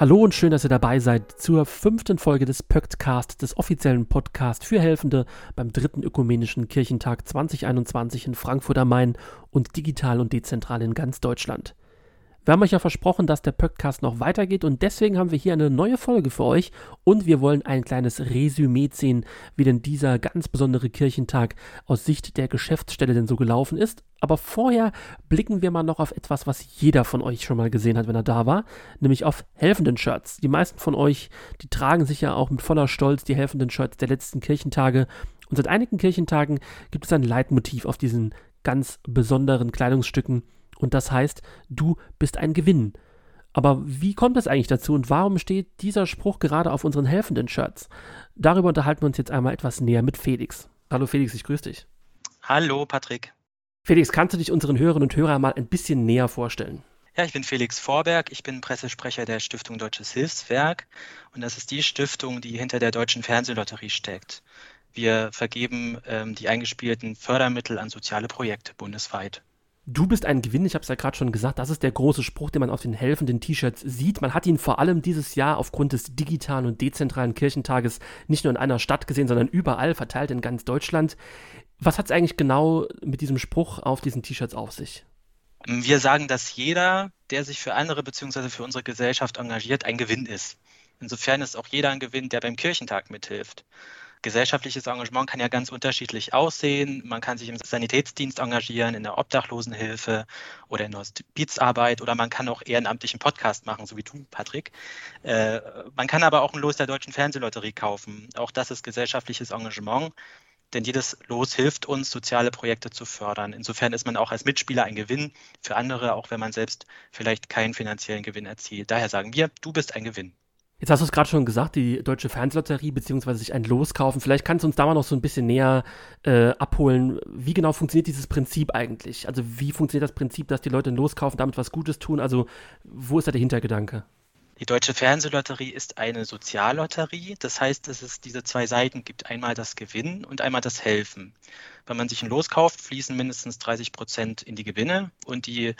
Hallo und schön, dass ihr dabei seid zur fünften Folge des Pöktcast, des offiziellen Podcasts für Helfende beim dritten Ökumenischen Kirchentag 2021 in Frankfurt am Main und digital und dezentral in ganz Deutschland. Wir haben euch ja versprochen, dass der Podcast noch weitergeht und deswegen haben wir hier eine neue Folge für euch und wir wollen ein kleines Resümee ziehen, wie denn dieser ganz besondere Kirchentag aus Sicht der Geschäftsstelle denn so gelaufen ist. Aber vorher blicken wir mal noch auf etwas, was jeder von euch schon mal gesehen hat, wenn er da war, nämlich auf helfenden Shirts. Die meisten von euch, die tragen sich ja auch mit voller Stolz die helfenden Shirts der letzten Kirchentage und seit einigen Kirchentagen gibt es ein Leitmotiv auf diesen ganz besonderen Kleidungsstücken und das heißt, du bist ein Gewinn. Aber wie kommt es eigentlich dazu und warum steht dieser Spruch gerade auf unseren helfenden Shirts? Darüber unterhalten wir uns jetzt einmal etwas näher mit Felix. Hallo Felix, ich grüße dich. Hallo Patrick. Felix, kannst du dich unseren Hörerinnen und Hörern mal ein bisschen näher vorstellen? Ja, ich bin Felix Vorberg, ich bin Pressesprecher der Stiftung Deutsches Hilfswerk und das ist die Stiftung, die hinter der Deutschen Fernsehlotterie steckt. Wir vergeben ähm, die eingespielten Fördermittel an soziale Projekte bundesweit. Du bist ein Gewinn, ich habe es ja gerade schon gesagt, das ist der große Spruch, den man auf den helfenden T-Shirts sieht. Man hat ihn vor allem dieses Jahr aufgrund des digitalen und dezentralen Kirchentages nicht nur in einer Stadt gesehen, sondern überall verteilt in ganz Deutschland. Was hat es eigentlich genau mit diesem Spruch auf diesen T-Shirts auf sich? Wir sagen, dass jeder, der sich für andere bzw. für unsere Gesellschaft engagiert, ein Gewinn ist. Insofern ist auch jeder ein Gewinn, der beim Kirchentag mithilft gesellschaftliches Engagement kann ja ganz unterschiedlich aussehen. Man kann sich im Sanitätsdienst engagieren, in der Obdachlosenhilfe oder in der Hospizarbeit oder man kann auch ehrenamtlichen Podcast machen, so wie du, Patrick. Äh, man kann aber auch ein Los der Deutschen Fernsehlotterie kaufen. Auch das ist gesellschaftliches Engagement denn jedes Los hilft uns, soziale Projekte zu fördern. Insofern ist man auch als Mitspieler ein Gewinn für andere, auch wenn man selbst vielleicht keinen finanziellen Gewinn erzielt. Daher sagen wir, du bist ein Gewinn. Jetzt hast du es gerade schon gesagt, die Deutsche Fernsehlotterie, beziehungsweise sich ein Los kaufen. Vielleicht kannst du uns da mal noch so ein bisschen näher äh, abholen. Wie genau funktioniert dieses Prinzip eigentlich? Also wie funktioniert das Prinzip, dass die Leute ein Los kaufen, damit was Gutes tun? Also wo ist da der Hintergedanke? Die Deutsche Fernsehlotterie ist eine Soziallotterie. Das heißt, dass es diese zwei Seiten gibt. Einmal das Gewinnen und einmal das Helfen. Wenn man sich ein Los kauft, fließen mindestens 30 Prozent in die Gewinne und die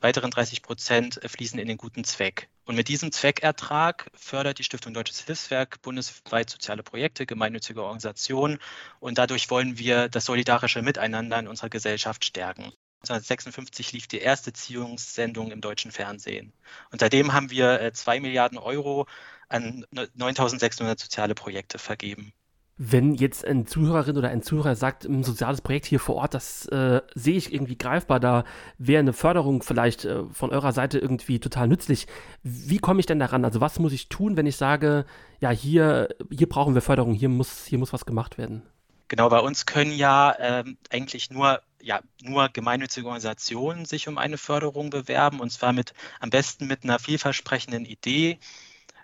weiteren 30 Prozent fließen in den guten Zweck. Und mit diesem Zweckertrag fördert die Stiftung Deutsches Hilfswerk bundesweit soziale Projekte, gemeinnützige Organisationen und dadurch wollen wir das solidarische Miteinander in unserer Gesellschaft stärken. 1956 lief die erste Ziehungssendung im deutschen Fernsehen. Und seitdem haben wir zwei Milliarden Euro an 9600 soziale Projekte vergeben wenn jetzt ein Zuhörerin oder ein Zuhörer sagt, ein soziales Projekt hier vor Ort, das äh, sehe ich irgendwie greifbar, da wäre eine Förderung vielleicht äh, von eurer Seite irgendwie total nützlich. Wie komme ich denn daran? Also was muss ich tun, wenn ich sage, ja, hier, hier brauchen wir Förderung, hier muss, hier muss was gemacht werden? Genau, bei uns können ja ähm, eigentlich nur, ja, nur gemeinnützige Organisationen sich um eine Förderung bewerben und zwar mit am besten mit einer vielversprechenden Idee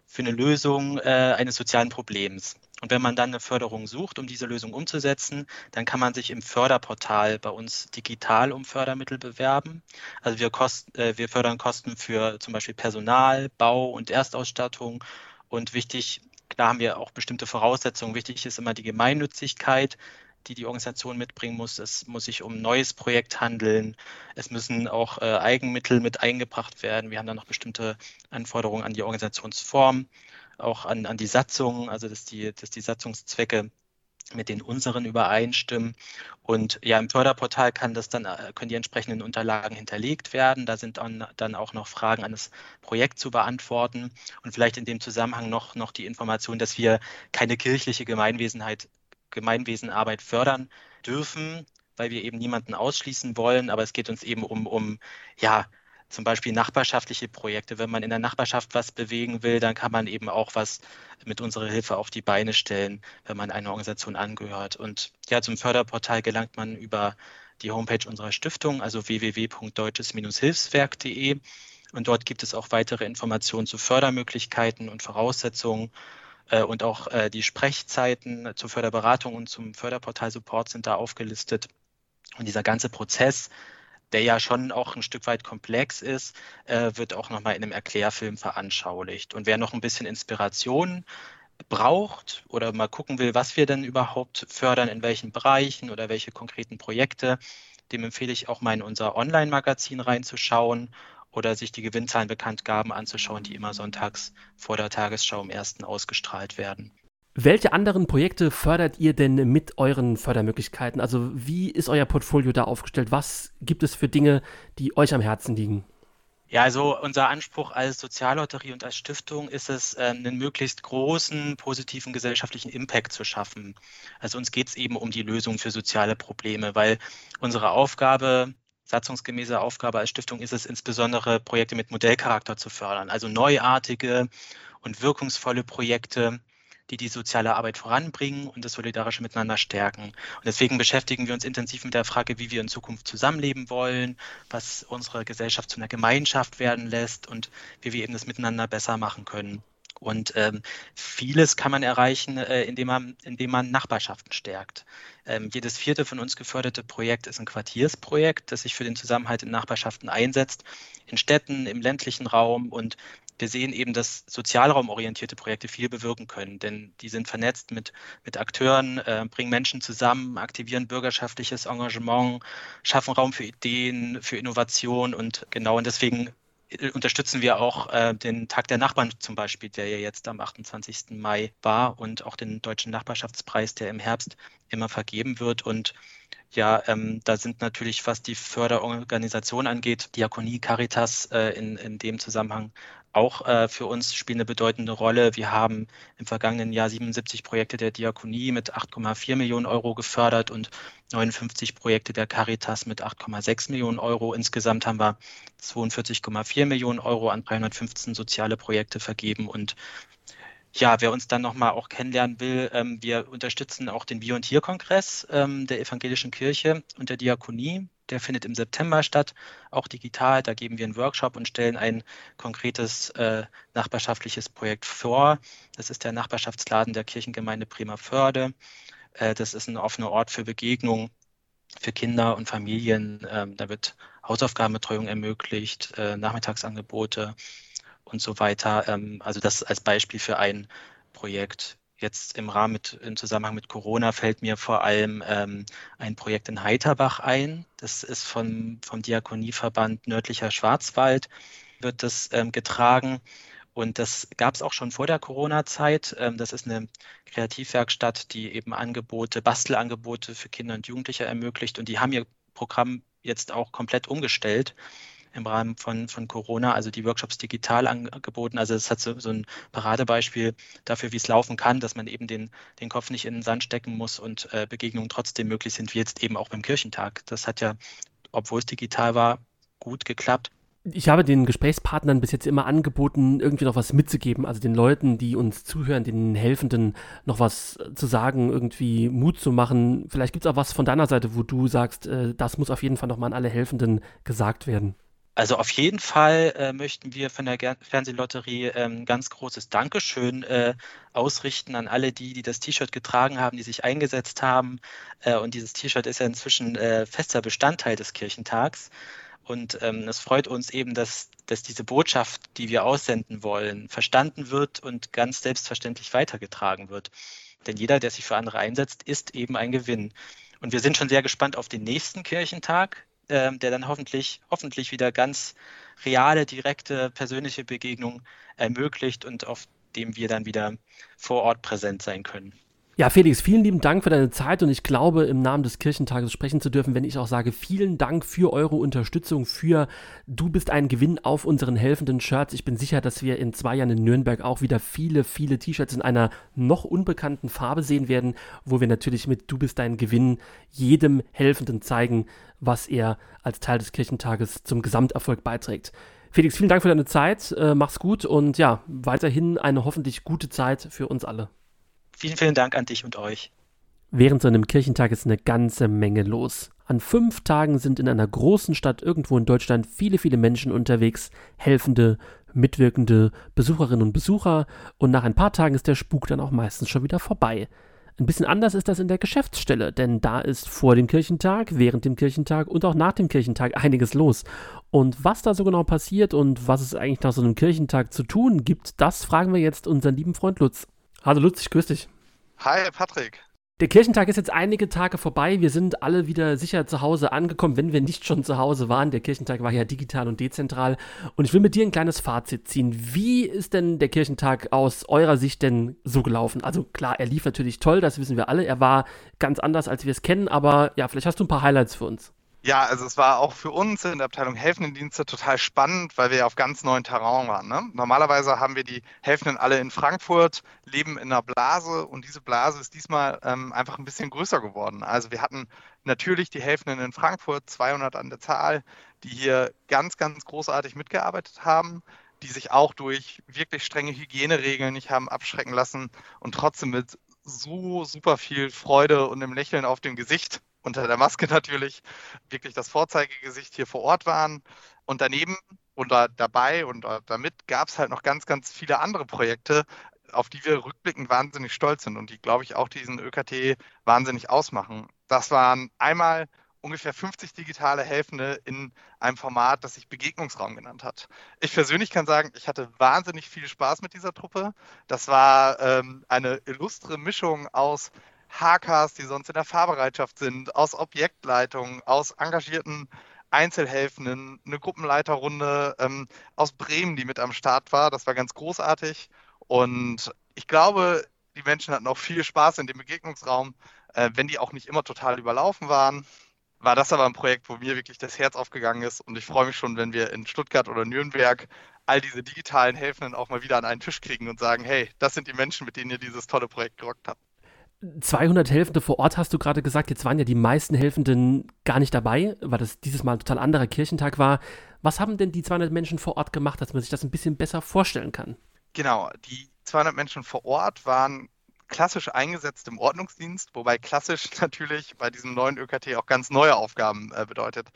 für eine Lösung äh, eines sozialen Problems. Und wenn man dann eine Förderung sucht, um diese Lösung umzusetzen, dann kann man sich im Förderportal bei uns digital um Fördermittel bewerben. Also wir, kost, äh, wir fördern Kosten für zum Beispiel Personal, Bau und Erstausstattung. Und wichtig, klar haben wir auch bestimmte Voraussetzungen. Wichtig ist immer die Gemeinnützigkeit die die Organisation mitbringen muss. Es muss sich um ein neues Projekt handeln. Es müssen auch äh, Eigenmittel mit eingebracht werden. Wir haben dann noch bestimmte Anforderungen an die Organisationsform auch an, an die Satzung, also dass die, dass die Satzungszwecke mit den unseren übereinstimmen. Und ja, im Förderportal kann das dann, äh, können die entsprechenden Unterlagen hinterlegt werden. Da sind dann, auch noch Fragen an das Projekt zu beantworten. Und vielleicht in dem Zusammenhang noch, noch die Information, dass wir keine kirchliche Gemeinwesenheit, Gemeinwesenarbeit fördern dürfen, weil wir eben niemanden ausschließen wollen. Aber es geht uns eben um, um ja, zum Beispiel nachbarschaftliche Projekte. Wenn man in der Nachbarschaft was bewegen will, dann kann man eben auch was mit unserer Hilfe auf die Beine stellen, wenn man einer Organisation angehört. Und ja, zum Förderportal gelangt man über die Homepage unserer Stiftung, also www.deutsches-hilfswerk.de. Und dort gibt es auch weitere Informationen zu Fördermöglichkeiten und Voraussetzungen. Äh, und auch äh, die Sprechzeiten zur Förderberatung und zum Förderportal Support sind da aufgelistet. Und dieser ganze Prozess der ja schon auch ein Stück weit komplex ist, äh, wird auch nochmal in einem Erklärfilm veranschaulicht. Und wer noch ein bisschen Inspiration braucht oder mal gucken will, was wir denn überhaupt fördern, in welchen Bereichen oder welche konkreten Projekte, dem empfehle ich auch mal in unser Online-Magazin reinzuschauen oder sich die Gewinnzahlenbekanntgaben anzuschauen, die immer sonntags vor der Tagesschau im ersten ausgestrahlt werden. Welche anderen Projekte fördert ihr denn mit euren Fördermöglichkeiten? Also wie ist euer Portfolio da aufgestellt? Was gibt es für Dinge, die euch am Herzen liegen? Ja, also unser Anspruch als Soziallotterie und als Stiftung ist es, ähm, einen möglichst großen positiven gesellschaftlichen Impact zu schaffen. Also uns geht es eben um die Lösung für soziale Probleme, weil unsere Aufgabe satzungsgemäße Aufgabe als Stiftung ist es insbesondere, Projekte mit Modellcharakter zu fördern, also neuartige und wirkungsvolle Projekte, die die soziale Arbeit voranbringen und das solidarische Miteinander stärken. Und deswegen beschäftigen wir uns intensiv mit der Frage, wie wir in Zukunft zusammenleben wollen, was unsere Gesellschaft zu einer Gemeinschaft werden lässt und wie wir eben das Miteinander besser machen können. Und ähm, vieles kann man erreichen, äh, indem, man, indem man Nachbarschaften stärkt. Ähm, jedes vierte von uns geförderte Projekt ist ein Quartiersprojekt, das sich für den Zusammenhalt in Nachbarschaften einsetzt, in Städten, im ländlichen Raum. Und wir sehen eben, dass sozialraumorientierte Projekte viel bewirken können, denn die sind vernetzt mit, mit Akteuren, äh, bringen Menschen zusammen, aktivieren bürgerschaftliches Engagement, schaffen Raum für Ideen, für Innovation und genau und deswegen unterstützen wir auch äh, den Tag der Nachbarn zum Beispiel, der ja jetzt am 28. Mai war und auch den Deutschen Nachbarschaftspreis, der im Herbst immer vergeben wird. Und ja, ähm, da sind natürlich, was die Förderorganisation angeht, Diakonie, Caritas äh, in, in dem Zusammenhang auch äh, für uns spielen eine bedeutende Rolle. Wir haben im vergangenen Jahr 77 Projekte der Diakonie mit 8,4 Millionen Euro gefördert und 59 Projekte der Caritas mit 8,6 Millionen Euro. Insgesamt haben wir 42,4 Millionen Euro an 315 soziale Projekte vergeben und ja, wer uns dann nochmal auch kennenlernen will, ähm, wir unterstützen auch den Bio- und Tierkongress ähm, der Evangelischen Kirche und der Diakonie. Der findet im September statt, auch digital. Da geben wir einen Workshop und stellen ein konkretes äh, nachbarschaftliches Projekt vor. Das ist der Nachbarschaftsladen der Kirchengemeinde Bremerförde. Äh, das ist ein offener Ort für Begegnung für Kinder und Familien. Ähm, da wird Hausaufgabenbetreuung ermöglicht, äh, Nachmittagsangebote und so weiter. Ähm, also das als Beispiel für ein Projekt. Jetzt im Rahmen mit, im Zusammenhang mit Corona fällt mir vor allem ähm, ein Projekt in Heiterbach ein. Das ist von, vom Diakonieverband Nördlicher Schwarzwald, wird das ähm, getragen. Und das gab es auch schon vor der Corona-Zeit. Ähm, das ist eine Kreativwerkstatt, die eben Angebote, Bastelangebote für Kinder und Jugendliche ermöglicht. Und die haben ihr Programm jetzt auch komplett umgestellt im Rahmen von, von Corona, also die Workshops digital angeboten. Also es hat so, so ein Paradebeispiel dafür, wie es laufen kann, dass man eben den, den Kopf nicht in den Sand stecken muss und äh, Begegnungen trotzdem möglich sind, wie jetzt eben auch beim Kirchentag. Das hat ja, obwohl es digital war, gut geklappt. Ich habe den Gesprächspartnern bis jetzt immer angeboten, irgendwie noch was mitzugeben, also den Leuten, die uns zuhören, den Helfenden noch was zu sagen, irgendwie Mut zu machen. Vielleicht gibt es auch was von deiner Seite, wo du sagst, äh, das muss auf jeden Fall nochmal an alle Helfenden gesagt werden. Also auf jeden Fall äh, möchten wir von der Ger Fernsehlotterie ähm, ganz großes Dankeschön äh, ausrichten an alle die, die das T-Shirt getragen haben, die sich eingesetzt haben. Äh, und dieses T-Shirt ist ja inzwischen äh, fester Bestandteil des Kirchentags. Und ähm, es freut uns eben, dass, dass diese Botschaft, die wir aussenden wollen, verstanden wird und ganz selbstverständlich weitergetragen wird. Denn jeder, der sich für andere einsetzt, ist eben ein Gewinn. Und wir sind schon sehr gespannt auf den nächsten Kirchentag, äh, der dann hoffentlich, hoffentlich wieder ganz reale, direkte, persönliche Begegnung ermöglicht und auf dem wir dann wieder vor Ort präsent sein können. Ja, Felix, vielen lieben Dank für deine Zeit und ich glaube, im Namen des Kirchentages sprechen zu dürfen, wenn ich auch sage, vielen Dank für eure Unterstützung, für Du bist ein Gewinn auf unseren helfenden Shirts. Ich bin sicher, dass wir in zwei Jahren in Nürnberg auch wieder viele, viele T-Shirts in einer noch unbekannten Farbe sehen werden, wo wir natürlich mit Du bist ein Gewinn jedem Helfenden zeigen, was er als Teil des Kirchentages zum Gesamterfolg beiträgt. Felix, vielen Dank für deine Zeit, äh, mach's gut und ja, weiterhin eine hoffentlich gute Zeit für uns alle. Vielen, vielen Dank an dich und euch. Während so einem Kirchentag ist eine ganze Menge los. An fünf Tagen sind in einer großen Stadt irgendwo in Deutschland viele, viele Menschen unterwegs, Helfende, Mitwirkende, Besucherinnen und Besucher, und nach ein paar Tagen ist der Spuk dann auch meistens schon wieder vorbei. Ein bisschen anders ist das in der Geschäftsstelle, denn da ist vor dem Kirchentag, während dem Kirchentag und auch nach dem Kirchentag einiges los. Und was da so genau passiert und was es eigentlich nach so einem Kirchentag zu tun gibt, das fragen wir jetzt unseren lieben Freund Lutz. Hallo Lutz, ich grüße dich. Hi Patrick. Der Kirchentag ist jetzt einige Tage vorbei. Wir sind alle wieder sicher zu Hause angekommen, wenn wir nicht schon zu Hause waren. Der Kirchentag war ja digital und dezentral. Und ich will mit dir ein kleines Fazit ziehen. Wie ist denn der Kirchentag aus eurer Sicht denn so gelaufen? Also klar, er lief natürlich toll, das wissen wir alle. Er war ganz anders, als wir es kennen. Aber ja, vielleicht hast du ein paar Highlights für uns. Ja, also es war auch für uns in der Abteilung Helfenden Dienste total spannend, weil wir auf ganz neuen Terrain waren. Ne? Normalerweise haben wir die Helfenden alle in Frankfurt, leben in einer Blase und diese Blase ist diesmal ähm, einfach ein bisschen größer geworden. Also wir hatten natürlich die Helfenden in Frankfurt, 200 an der Zahl, die hier ganz, ganz großartig mitgearbeitet haben, die sich auch durch wirklich strenge Hygieneregeln nicht haben abschrecken lassen und trotzdem mit so super viel Freude und einem Lächeln auf dem Gesicht unter der Maske natürlich wirklich das Vorzeigegesicht hier vor Ort waren. Und daneben da, dabei und damit gab es halt noch ganz, ganz viele andere Projekte, auf die wir rückblickend wahnsinnig stolz sind und die, glaube ich, auch diesen ÖKT wahnsinnig ausmachen. Das waren einmal ungefähr 50 digitale Helfende in einem Format, das sich Begegnungsraum genannt hat. Ich persönlich kann sagen, ich hatte wahnsinnig viel Spaß mit dieser Truppe. Das war ähm, eine illustre Mischung aus HKs, die sonst in der Fahrbereitschaft sind, aus Objektleitungen, aus engagierten Einzelhelfenden, eine Gruppenleiterrunde ähm, aus Bremen, die mit am Start war. Das war ganz großartig. Und ich glaube, die Menschen hatten auch viel Spaß in dem Begegnungsraum, äh, wenn die auch nicht immer total überlaufen waren. War das aber ein Projekt, wo mir wirklich das Herz aufgegangen ist. Und ich freue mich schon, wenn wir in Stuttgart oder Nürnberg all diese digitalen Helfenden auch mal wieder an einen Tisch kriegen und sagen, hey, das sind die Menschen, mit denen ihr dieses tolle Projekt gerockt habt. 200 Helfende vor Ort hast du gerade gesagt. Jetzt waren ja die meisten Helfenden gar nicht dabei, weil das dieses Mal ein total anderer Kirchentag war. Was haben denn die 200 Menschen vor Ort gemacht, dass man sich das ein bisschen besser vorstellen kann? Genau, die 200 Menschen vor Ort waren klassisch eingesetzt im Ordnungsdienst, wobei klassisch natürlich bei diesem neuen ÖKT auch ganz neue Aufgaben äh, bedeutet.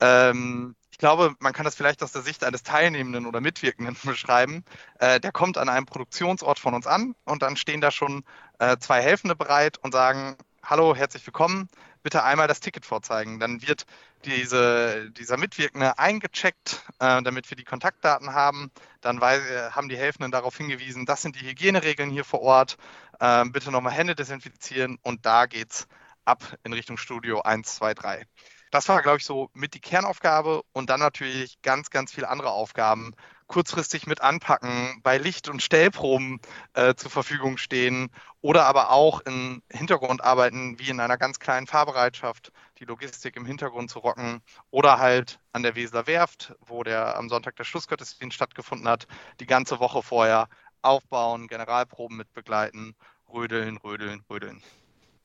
Ähm, ich glaube, man kann das vielleicht aus der Sicht eines Teilnehmenden oder Mitwirkenden beschreiben. Äh, der kommt an einem Produktionsort von uns an und dann stehen da schon äh, zwei Helfende bereit und sagen, hallo, herzlich willkommen, bitte einmal das Ticket vorzeigen. Dann wird diese, dieser Mitwirkende eingecheckt, äh, damit wir die Kontaktdaten haben. Dann weiß, äh, haben die Helfenden darauf hingewiesen, das sind die Hygieneregeln hier vor Ort. Äh, bitte nochmal Hände desinfizieren und da geht's ab in Richtung Studio 1, 2, 3. Das war, glaube ich, so mit die Kernaufgabe und dann natürlich ganz, ganz viele andere Aufgaben. Kurzfristig mit anpacken, bei Licht- und Stellproben äh, zur Verfügung stehen oder aber auch in Hintergrund arbeiten, wie in einer ganz kleinen Fahrbereitschaft, die Logistik im Hintergrund zu rocken oder halt an der Weseler Werft, wo der am Sonntag der Schlussgottesdienst stattgefunden hat, die ganze Woche vorher aufbauen, Generalproben mit begleiten, rödeln, rödeln, rödeln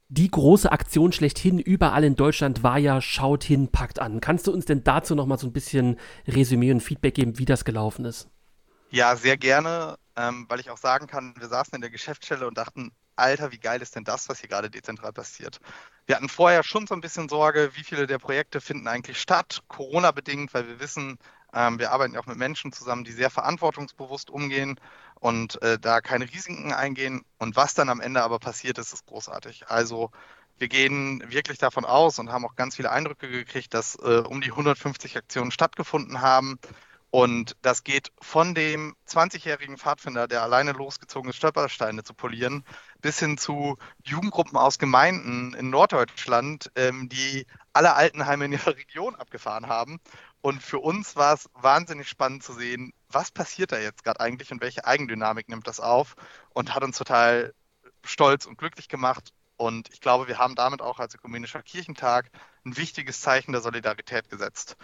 die große Aktion schlechthin überall in Deutschland war ja Schaut hin, packt an. Kannst du uns denn dazu nochmal so ein bisschen Resümee und Feedback geben, wie das gelaufen ist? Ja, sehr gerne, ähm, weil ich auch sagen kann, wir saßen in der Geschäftsstelle und dachten, Alter, wie geil ist denn das, was hier gerade dezentral passiert? Wir hatten vorher schon so ein bisschen Sorge, wie viele der Projekte finden eigentlich statt, Corona-bedingt, weil wir wissen, wir arbeiten ja auch mit Menschen zusammen, die sehr verantwortungsbewusst umgehen und äh, da keine Risiken eingehen. Und was dann am Ende aber passiert ist, ist großartig. Also wir gehen wirklich davon aus und haben auch ganz viele Eindrücke gekriegt, dass äh, um die 150 Aktionen stattgefunden haben. Und das geht von dem 20-jährigen Pfadfinder, der alleine losgezogen ist, Stolpersteine zu polieren, bis hin zu Jugendgruppen aus Gemeinden in Norddeutschland, ähm, die alle Altenheime in ihrer Region abgefahren haben und für uns war es wahnsinnig spannend zu sehen, was passiert da jetzt gerade eigentlich und welche Eigendynamik nimmt das auf und hat uns total stolz und glücklich gemacht. Und ich glaube, wir haben damit auch als Ökumenischer Kirchentag ein wichtiges Zeichen der Solidarität gesetzt.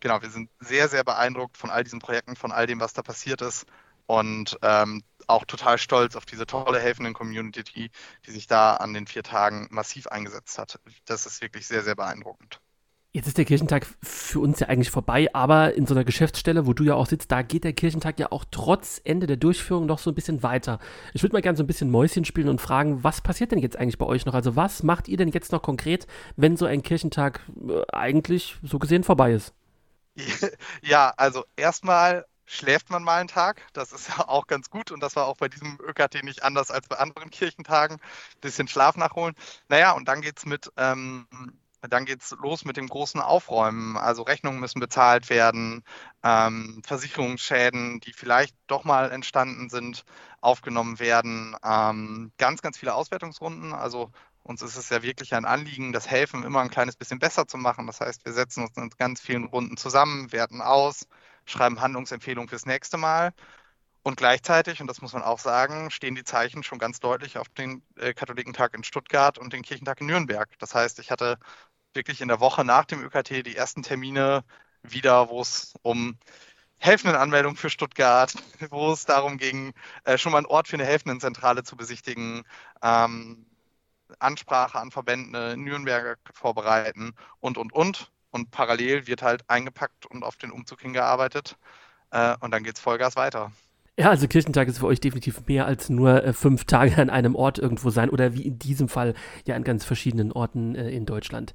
Genau, wir sind sehr, sehr beeindruckt von all diesen Projekten, von all dem, was da passiert ist und ähm, auch total stolz auf diese tolle helfenden Community, die sich da an den vier Tagen massiv eingesetzt hat. Das ist wirklich sehr, sehr beeindruckend. Jetzt ist der Kirchentag für uns ja eigentlich vorbei, aber in so einer Geschäftsstelle, wo du ja auch sitzt, da geht der Kirchentag ja auch trotz Ende der Durchführung noch so ein bisschen weiter. Ich würde mal gerne so ein bisschen Mäuschen spielen und fragen, was passiert denn jetzt eigentlich bei euch noch? Also was macht ihr denn jetzt noch konkret, wenn so ein Kirchentag äh, eigentlich so gesehen vorbei ist? Ja, also erstmal schläft man mal einen Tag. Das ist ja auch ganz gut und das war auch bei diesem ÖKT nicht anders als bei anderen Kirchentagen. Bisschen Schlaf nachholen. Naja, und dann geht es mit ähm, dann geht es los mit dem großen Aufräumen. Also Rechnungen müssen bezahlt werden, ähm, Versicherungsschäden, die vielleicht doch mal entstanden sind, aufgenommen werden. Ähm, ganz, ganz viele Auswertungsrunden. Also Uns ist es ja wirklich ein Anliegen, das Helfen immer ein kleines bisschen besser zu machen. Das heißt, wir setzen uns in ganz vielen Runden zusammen, werten aus, schreiben Handlungsempfehlungen fürs nächste Mal. Und gleichzeitig, und das muss man auch sagen, stehen die Zeichen schon ganz deutlich auf den äh, Katholikentag in Stuttgart und den Kirchentag in Nürnberg. Das heißt, ich hatte wirklich in der Woche nach dem ÖKT die ersten Termine wieder, wo es um Helfendenanmeldung für Stuttgart, wo es darum ging, äh, schon mal einen Ort für eine Helfendenzentrale zu besichtigen, ähm, Ansprache an Verbände in Nürnberg vorbereiten und, und, und. Und parallel wird halt eingepackt und auf den Umzug hingearbeitet. Äh, und dann geht es Vollgas weiter. Ja, also Kirchentag ist für euch definitiv mehr als nur äh, fünf Tage an einem Ort irgendwo sein oder wie in diesem Fall ja an ganz verschiedenen Orten äh, in Deutschland.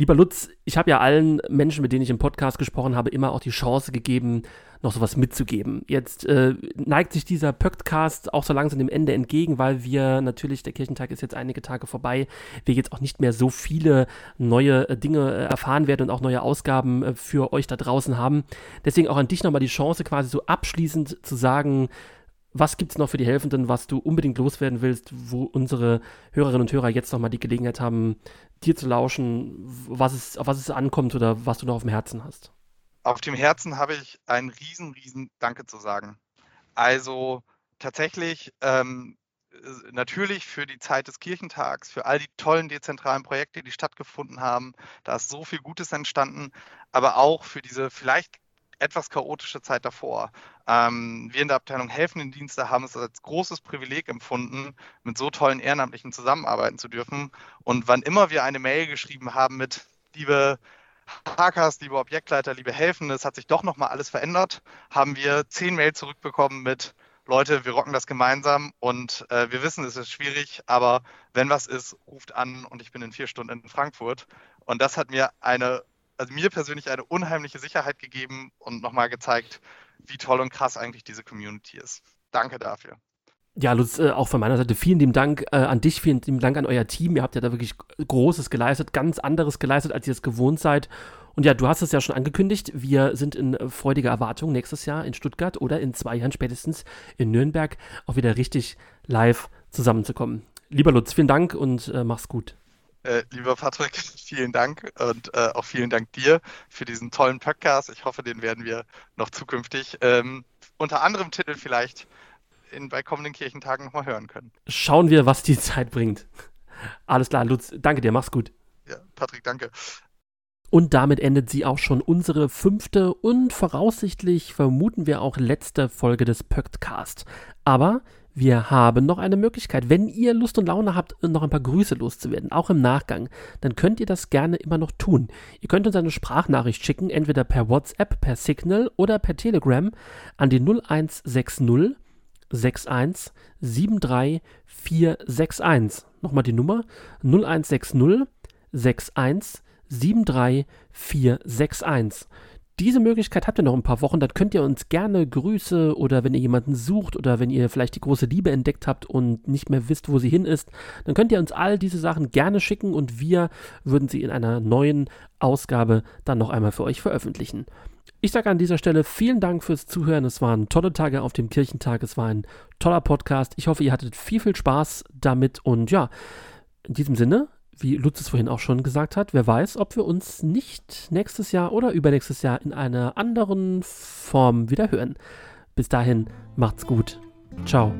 Lieber Lutz, ich habe ja allen Menschen, mit denen ich im Podcast gesprochen habe, immer auch die Chance gegeben, noch sowas mitzugeben. Jetzt äh, neigt sich dieser Podcast auch so langsam dem Ende entgegen, weil wir natürlich, der Kirchentag ist jetzt einige Tage vorbei, wir jetzt auch nicht mehr so viele neue äh, Dinge äh, erfahren werden und auch neue Ausgaben äh, für euch da draußen haben. Deswegen auch an dich nochmal die Chance, quasi so abschließend zu sagen, was gibt es noch für die Helfenden, was du unbedingt loswerden willst, wo unsere Hörerinnen und Hörer jetzt nochmal die Gelegenheit haben, dir zu lauschen, was es, auf was es ankommt oder was du noch auf dem Herzen hast? Auf dem Herzen habe ich einen riesen, riesen Danke zu sagen. Also tatsächlich ähm, natürlich für die Zeit des Kirchentags, für all die tollen dezentralen Projekte, die stattgefunden haben. Da ist so viel Gutes entstanden, aber auch für diese vielleicht etwas chaotische Zeit davor. Ähm, wir in der Abteilung Helfenden Dienste haben es als großes Privileg empfunden, mit so tollen Ehrenamtlichen zusammenarbeiten zu dürfen. Und wann immer wir eine Mail geschrieben haben mit, liebe Hackers, liebe Objektleiter, liebe Helfende, es hat sich doch nochmal alles verändert, haben wir zehn Mail zurückbekommen mit, Leute, wir rocken das gemeinsam und äh, wir wissen, es ist schwierig, aber wenn was ist, ruft an und ich bin in vier Stunden in Frankfurt. Und das hat mir eine also mir persönlich eine unheimliche Sicherheit gegeben und nochmal gezeigt, wie toll und krass eigentlich diese Community ist. Danke dafür. Ja, Lutz, äh, auch von meiner Seite vielen lieben Dank äh, an dich, vielen lieben Dank an euer Team. Ihr habt ja da wirklich Großes geleistet, ganz anderes geleistet, als ihr es gewohnt seid. Und ja, du hast es ja schon angekündigt, wir sind in freudiger Erwartung nächstes Jahr in Stuttgart oder in zwei Jahren spätestens in Nürnberg auch wieder richtig live zusammenzukommen. Lieber Lutz, vielen Dank und äh, mach's gut. Äh, lieber Patrick, vielen Dank und äh, auch vielen Dank dir für diesen tollen Podcast. Ich hoffe, den werden wir noch zukünftig ähm, unter anderem Titel vielleicht in, bei kommenden Kirchentagen nochmal hören können. Schauen wir, was die Zeit bringt. Alles klar, Lutz, danke dir, mach's gut. Ja, Patrick, danke. Und damit endet sie auch schon unsere fünfte und voraussichtlich vermuten wir auch letzte Folge des Pöcktcast. Aber wir haben noch eine Möglichkeit. Wenn ihr Lust und Laune habt, noch ein paar Grüße loszuwerden, auch im Nachgang, dann könnt ihr das gerne immer noch tun. Ihr könnt uns eine Sprachnachricht schicken, entweder per WhatsApp, per Signal oder per Telegram an die 0160 61 73 461. Nochmal die Nummer 0160 61 73 461. Diese Möglichkeit habt ihr noch ein paar Wochen. Dann könnt ihr uns gerne Grüße oder wenn ihr jemanden sucht oder wenn ihr vielleicht die große Liebe entdeckt habt und nicht mehr wisst, wo sie hin ist, dann könnt ihr uns all diese Sachen gerne schicken und wir würden sie in einer neuen Ausgabe dann noch einmal für euch veröffentlichen. Ich sage an dieser Stelle vielen Dank fürs Zuhören. Es waren tolle Tage auf dem Kirchentag. Es war ein toller Podcast. Ich hoffe, ihr hattet viel, viel Spaß damit und ja, in diesem Sinne wie Lutz es vorhin auch schon gesagt hat, wer weiß, ob wir uns nicht nächstes Jahr oder übernächstes Jahr in einer anderen Form wieder hören. Bis dahin, macht's gut. Ciao.